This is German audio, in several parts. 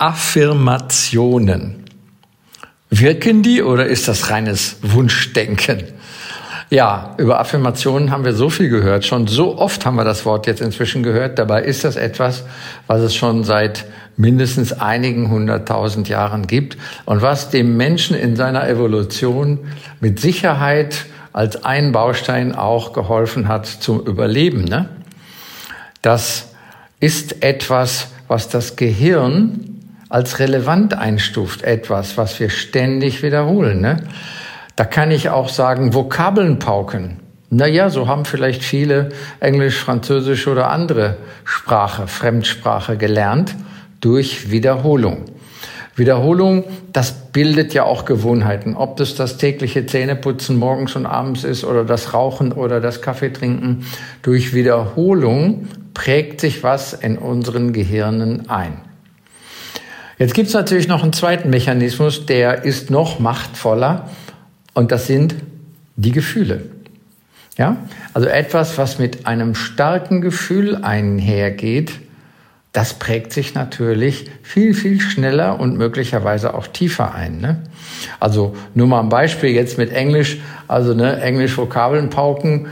Affirmationen. Wirken die oder ist das reines Wunschdenken? Ja, über Affirmationen haben wir so viel gehört. Schon so oft haben wir das Wort jetzt inzwischen gehört. Dabei ist das etwas, was es schon seit mindestens einigen hunderttausend Jahren gibt und was dem Menschen in seiner Evolution mit Sicherheit als ein Baustein auch geholfen hat zum Überleben. Ne? Das ist etwas, was das Gehirn als relevant einstuft, etwas, was wir ständig wiederholen. Ne? Da kann ich auch sagen, Vokabeln pauken. Naja, so haben vielleicht viele Englisch, Französisch oder andere Sprache, Fremdsprache gelernt durch Wiederholung. Wiederholung, das bildet ja auch Gewohnheiten. Ob das das tägliche Zähneputzen morgens und abends ist oder das Rauchen oder das Kaffeetrinken. Durch Wiederholung prägt sich was in unseren Gehirnen ein. Jetzt gibt es natürlich noch einen zweiten Mechanismus, der ist noch machtvoller und das sind die Gefühle. Ja? Also etwas, was mit einem starken Gefühl einhergeht, das prägt sich natürlich viel, viel schneller und möglicherweise auch tiefer ein. Ne? Also nur mal ein Beispiel jetzt mit Englisch, also ne, Englisch Vokabeln pauken,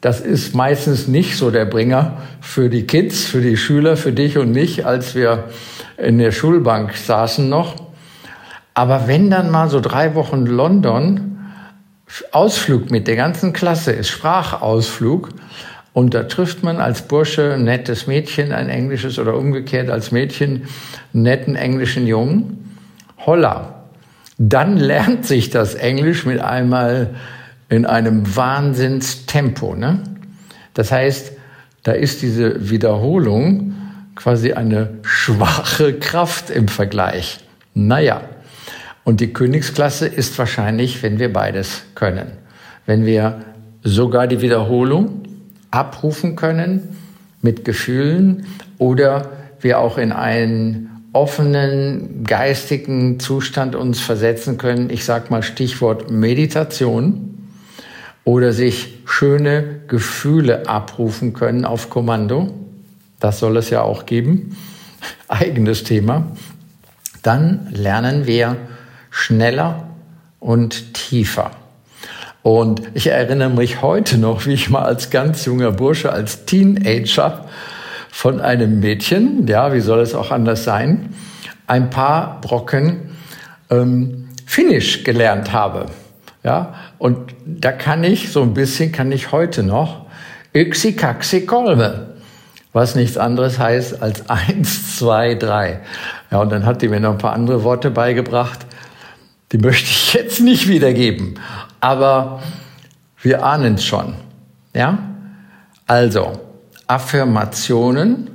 das ist meistens nicht so der Bringer für die Kids, für die Schüler, für dich und mich, als wir in der Schulbank saßen noch. Aber wenn dann mal so drei Wochen London Ausflug mit der ganzen Klasse ist, Sprachausflug, und da trifft man als Bursche ein nettes Mädchen, ein englisches oder umgekehrt als Mädchen einen netten englischen Jungen. Holla. Dann lernt sich das Englisch mit einmal in einem Wahnsinnstempo. Ne? Das heißt, da ist diese Wiederholung quasi eine schwache Kraft im Vergleich. Naja, und die Königsklasse ist wahrscheinlich, wenn wir beides können. Wenn wir sogar die Wiederholung abrufen können mit Gefühlen oder wir auch in einen offenen geistigen Zustand uns versetzen können. Ich sage mal Stichwort Meditation oder sich schöne Gefühle abrufen können auf Kommando das soll es ja auch geben, eigenes Thema, dann lernen wir schneller und tiefer. Und ich erinnere mich heute noch, wie ich mal als ganz junger Bursche, als Teenager von einem Mädchen, ja, wie soll es auch anders sein, ein paar Brocken ähm, Finnisch gelernt habe. Ja, und da kann ich so ein bisschen, kann ich heute noch, Yksi, Kaksi, Kolme was nichts anderes heißt als eins, zwei, drei. Ja, und dann hat die mir noch ein paar andere Worte beigebracht. Die möchte ich jetzt nicht wiedergeben. Aber wir ahnen es schon. Ja? Also, Affirmationen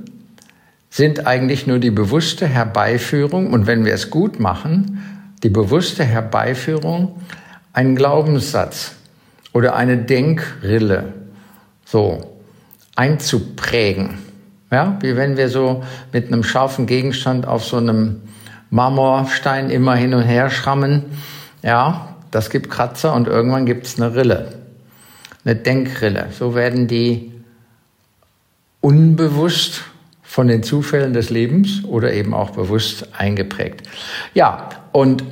sind eigentlich nur die bewusste Herbeiführung und wenn wir es gut machen, die bewusste Herbeiführung, einen Glaubenssatz oder eine Denkrille so einzuprägen. Ja, wie wenn wir so mit einem scharfen Gegenstand auf so einem Marmorstein immer hin und her schrammen. Ja, das gibt Kratzer und irgendwann gibt es eine Rille, eine Denkrille. So werden die unbewusst von den Zufällen des Lebens oder eben auch bewusst eingeprägt. Ja, und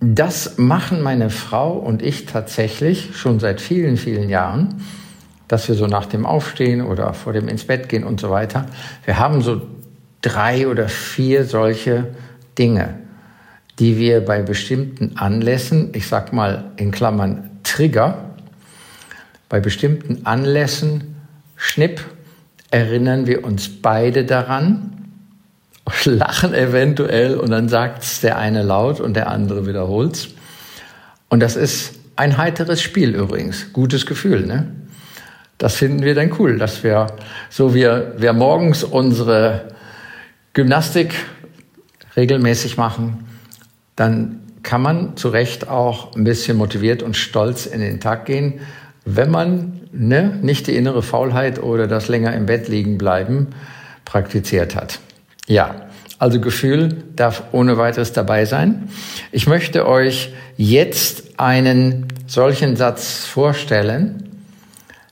das machen meine Frau und ich tatsächlich schon seit vielen, vielen Jahren dass wir so nach dem Aufstehen oder vor dem ins Bett gehen und so weiter, wir haben so drei oder vier solche Dinge, die wir bei bestimmten Anlässen, ich sag mal in Klammern Trigger, bei bestimmten Anlässen, Schnipp, erinnern wir uns beide daran, lachen eventuell und dann sagt es der eine laut und der andere wiederholt's. Und das ist ein heiteres Spiel übrigens, gutes Gefühl, ne? Das finden wir dann cool, dass wir, so wir, wir morgens unsere Gymnastik regelmäßig machen, dann kann man zu Recht auch ein bisschen motiviert und stolz in den Tag gehen, wenn man ne, nicht die innere Faulheit oder das länger im Bett liegen bleiben praktiziert hat. Ja, also Gefühl darf ohne weiteres dabei sein. Ich möchte euch jetzt einen solchen Satz vorstellen,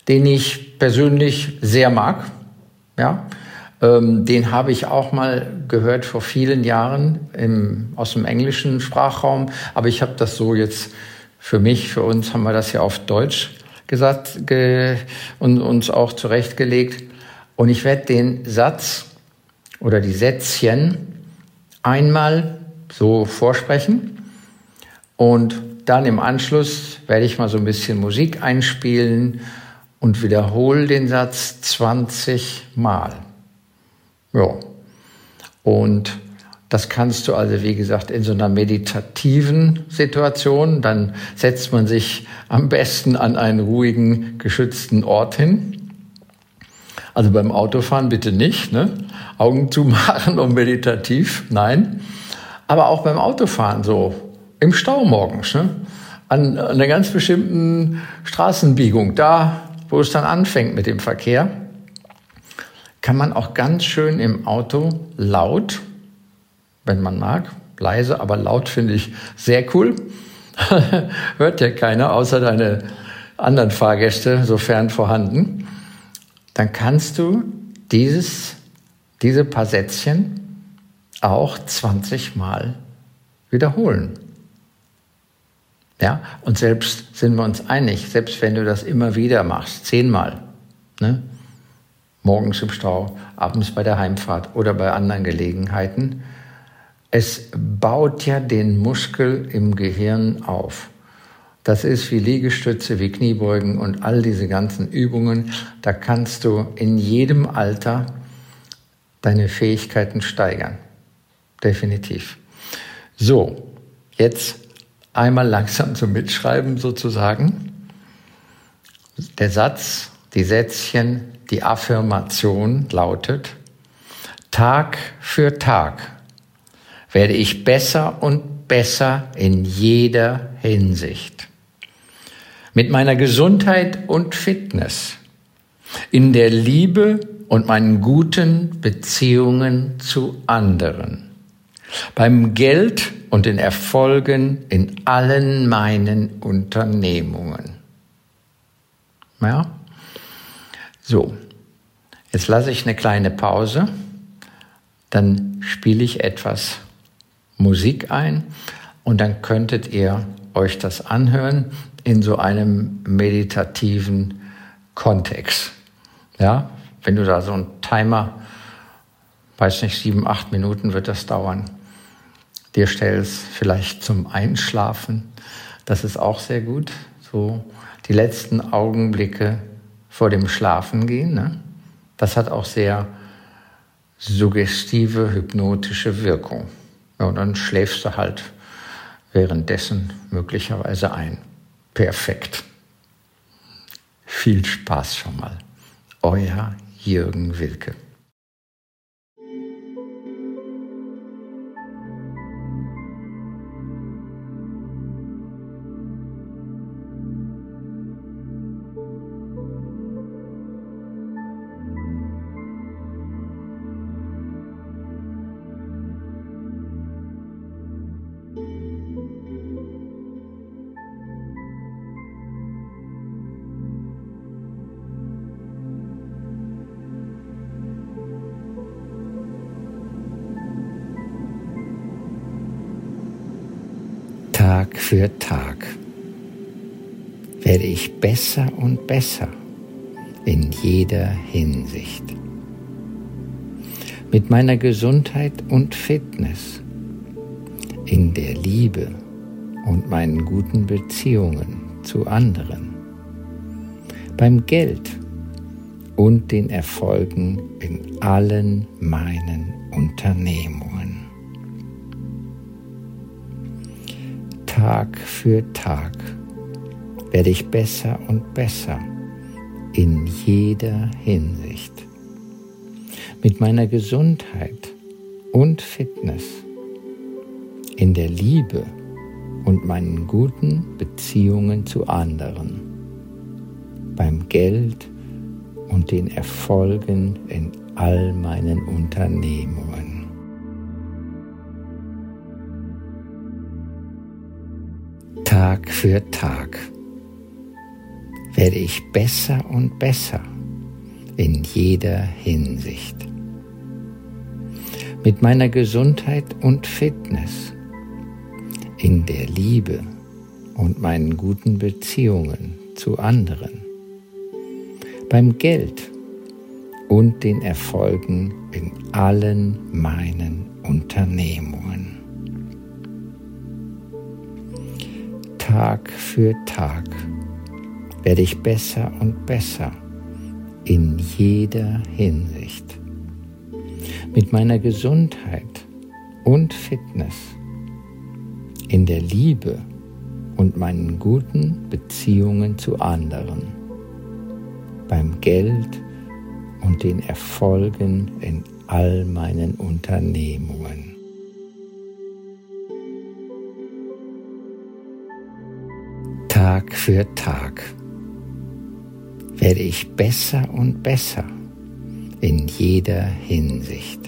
den ich persönlich sehr mag. Ja, ähm, den habe ich auch mal gehört vor vielen Jahren im, aus dem englischen Sprachraum, aber ich habe das so jetzt für mich, für uns haben wir das ja auf Deutsch gesagt ge, und uns auch zurechtgelegt. Und ich werde den Satz oder die Sätzchen einmal so vorsprechen und dann im Anschluss werde ich mal so ein bisschen Musik einspielen und wiederhole den Satz 20 Mal. Ja. Und das kannst du also, wie gesagt, in so einer meditativen Situation, dann setzt man sich am besten an einen ruhigen, geschützten Ort hin. Also beim Autofahren bitte nicht, ne? Augen zumachen und meditativ, nein. Aber auch beim Autofahren so, im Stau morgens, ne? an, an einer ganz bestimmten Straßenbiegung, da, wo es dann anfängt mit dem Verkehr, kann man auch ganz schön im Auto laut wenn man mag. Leise, aber laut finde ich sehr cool. Hört ja keiner, außer deine anderen Fahrgäste, sofern vorhanden. Dann kannst du dieses, diese paar Sätzchen auch 20 Mal wiederholen. Ja, und selbst sind wir uns einig, selbst wenn du das immer wieder machst, zehnmal, ne? morgens im Stau, abends bei der Heimfahrt oder bei anderen Gelegenheiten, es baut ja den Muskel im Gehirn auf. Das ist wie Liegestütze, wie Kniebeugen und all diese ganzen Übungen. Da kannst du in jedem Alter deine Fähigkeiten steigern. Definitiv. So, jetzt einmal langsam zum Mitschreiben sozusagen. Der Satz, die Sätzchen, die Affirmation lautet, Tag für Tag werde ich besser und besser in jeder Hinsicht. Mit meiner Gesundheit und Fitness, in der Liebe und meinen guten Beziehungen zu anderen, beim Geld und den Erfolgen in allen meinen Unternehmungen. Ja? So, jetzt lasse ich eine kleine Pause, dann spiele ich etwas Musik ein und dann könntet ihr euch das anhören in so einem meditativen Kontext. Ja, wenn du da so einen Timer, weiß nicht, sieben, acht Minuten wird das dauern, dir stellst, vielleicht zum Einschlafen, das ist auch sehr gut. So die letzten Augenblicke vor dem Schlafengehen, ne? das hat auch sehr suggestive, hypnotische Wirkung. Ja, und dann schläfst du halt währenddessen möglicherweise ein. Perfekt. Viel Spaß schon mal. Euer Jürgen Wilke. Tag für Tag werde ich besser und besser in jeder Hinsicht. Mit meiner Gesundheit und Fitness, in der Liebe und meinen guten Beziehungen zu anderen, beim Geld und den Erfolgen in allen meinen Unternehmungen. Tag für Tag werde ich besser und besser in jeder Hinsicht. Mit meiner Gesundheit und Fitness, in der Liebe und meinen guten Beziehungen zu anderen, beim Geld und den Erfolgen in all meinen Unternehmungen. Tag für Tag werde ich besser und besser in jeder Hinsicht. Mit meiner Gesundheit und Fitness, in der Liebe und meinen guten Beziehungen zu anderen, beim Geld und den Erfolgen in allen meinen Unternehmungen. Tag für Tag werde ich besser und besser in jeder Hinsicht. Mit meiner Gesundheit und Fitness, in der Liebe und meinen guten Beziehungen zu anderen, beim Geld und den Erfolgen in all meinen Unternehmungen. Tag für Tag werde ich besser und besser in jeder Hinsicht.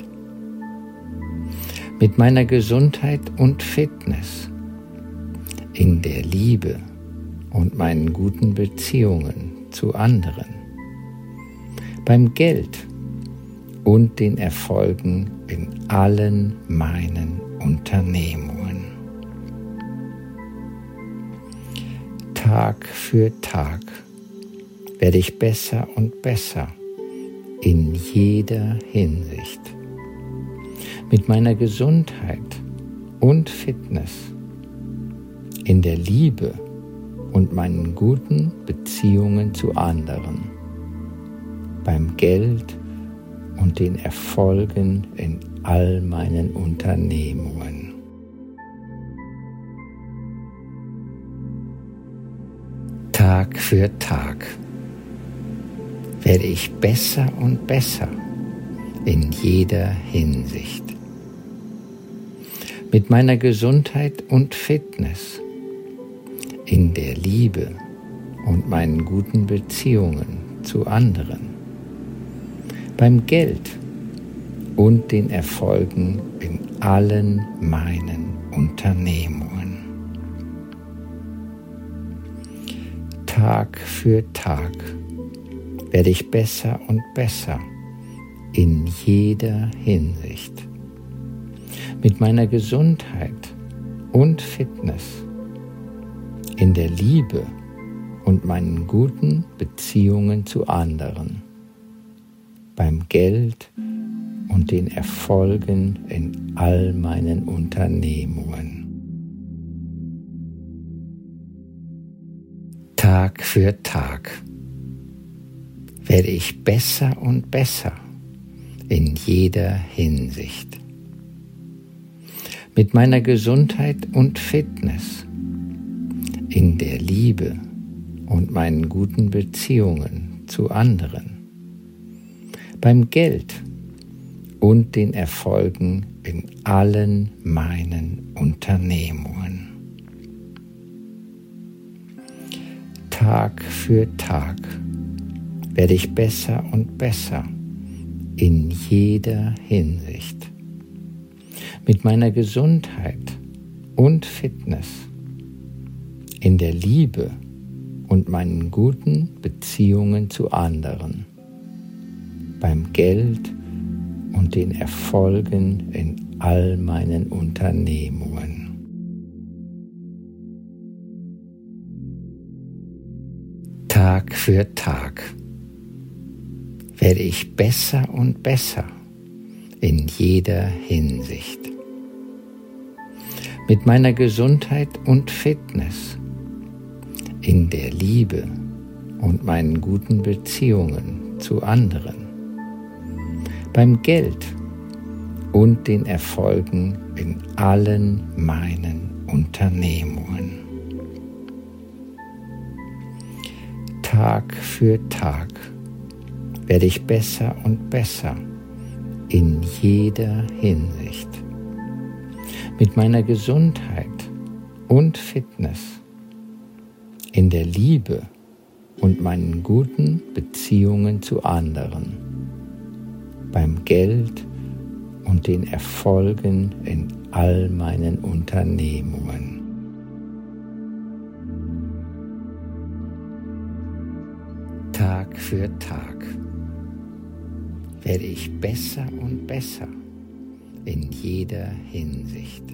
Mit meiner Gesundheit und Fitness, in der Liebe und meinen guten Beziehungen zu anderen, beim Geld und den Erfolgen in allen meinen Unternehmungen. Tag für Tag werde ich besser und besser in jeder Hinsicht. Mit meiner Gesundheit und Fitness, in der Liebe und meinen guten Beziehungen zu anderen, beim Geld und den Erfolgen in all meinen Unternehmungen. Tag für Tag werde ich besser und besser in jeder Hinsicht. Mit meiner Gesundheit und Fitness, in der Liebe und meinen guten Beziehungen zu anderen, beim Geld und den Erfolgen in allen meinen Unternehmungen. Tag für Tag werde ich besser und besser in jeder Hinsicht. Mit meiner Gesundheit und Fitness, in der Liebe und meinen guten Beziehungen zu anderen, beim Geld und den Erfolgen in all meinen Unternehmungen. Tag für Tag werde ich besser und besser in jeder Hinsicht. Mit meiner Gesundheit und Fitness, in der Liebe und meinen guten Beziehungen zu anderen, beim Geld und den Erfolgen in allen meinen Unternehmungen. Tag für Tag werde ich besser und besser in jeder Hinsicht. Mit meiner Gesundheit und Fitness, in der Liebe und meinen guten Beziehungen zu anderen, beim Geld und den Erfolgen in all meinen Unternehmungen. Tag für Tag werde ich besser und besser in jeder Hinsicht. Mit meiner Gesundheit und Fitness, in der Liebe und meinen guten Beziehungen zu anderen, beim Geld und den Erfolgen in allen meinen Unternehmungen. Tag für Tag werde ich besser und besser in jeder Hinsicht. mit meiner Gesundheit und Fitness, in der Liebe und meinen guten Beziehungen zu anderen, beim Geld und den Erfolgen in all meinen Unternehmungen. Tag für Tag werde ich besser und besser in jeder Hinsicht.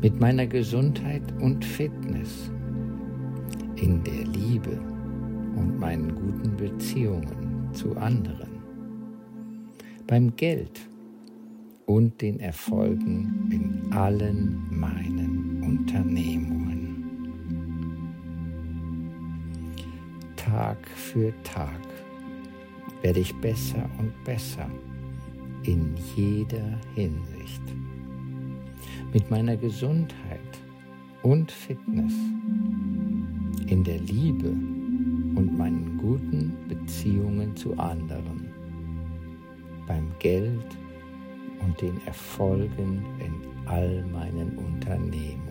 Mit meiner Gesundheit und Fitness, in der Liebe und meinen guten Beziehungen zu anderen, beim Geld und den Erfolgen in allen meinen Unternehmungen. Tag für Tag werde ich besser und besser in jeder Hinsicht. Mit meiner Gesundheit und Fitness, in der Liebe und meinen guten Beziehungen zu anderen, beim Geld und den Erfolgen in all meinen Unternehmungen.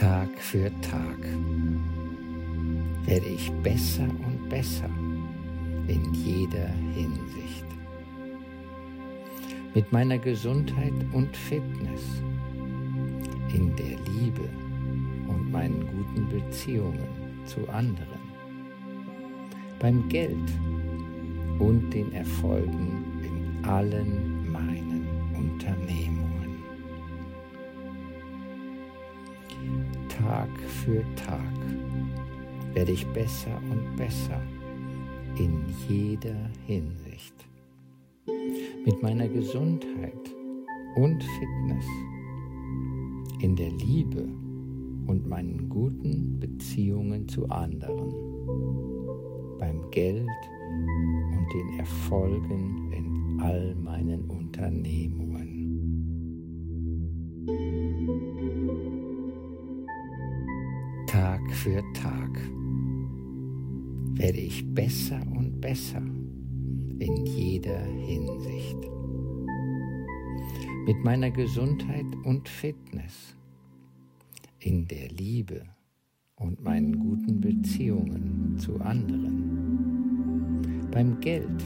Tag für Tag werde ich besser und besser in jeder Hinsicht. Mit meiner Gesundheit und Fitness, in der Liebe und meinen guten Beziehungen zu anderen, beim Geld und den Erfolgen in allen meinen Unternehmungen. Tag für Tag werde ich besser und besser in jeder Hinsicht. Mit meiner Gesundheit und Fitness, in der Liebe und meinen guten Beziehungen zu anderen, beim Geld und den Erfolgen in all meinen Unternehmungen. Tag für Tag werde ich besser und besser in jeder Hinsicht. Mit meiner Gesundheit und Fitness, in der Liebe und meinen guten Beziehungen zu anderen, beim Geld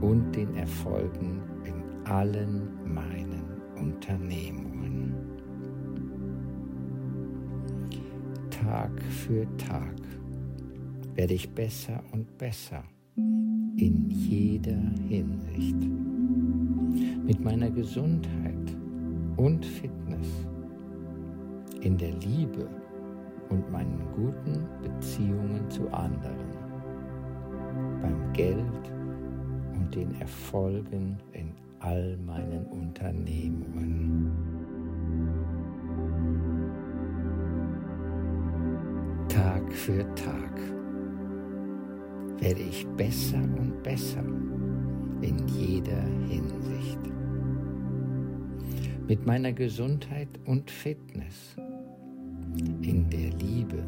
und den Erfolgen in allen meinen Unternehmungen. Tag für Tag werde ich besser und besser in jeder Hinsicht. Mit meiner Gesundheit und Fitness, in der Liebe und meinen guten Beziehungen zu anderen, beim Geld und den Erfolgen in all meinen Unternehmungen. Für Tag werde ich besser und besser in jeder Hinsicht. Mit meiner Gesundheit und Fitness, in der Liebe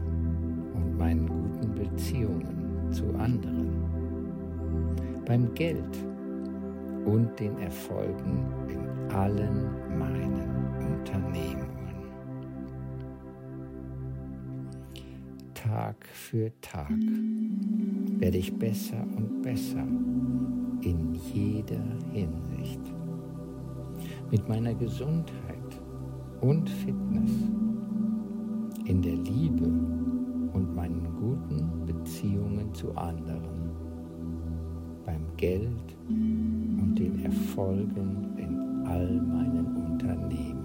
und meinen guten Beziehungen zu anderen, beim Geld und den Erfolgen in allen meinen Unternehmungen. Tag für Tag werde ich besser und besser in jeder Hinsicht. Mit meiner Gesundheit und Fitness, in der Liebe und meinen guten Beziehungen zu anderen, beim Geld und den Erfolgen in all meinen Unternehmen.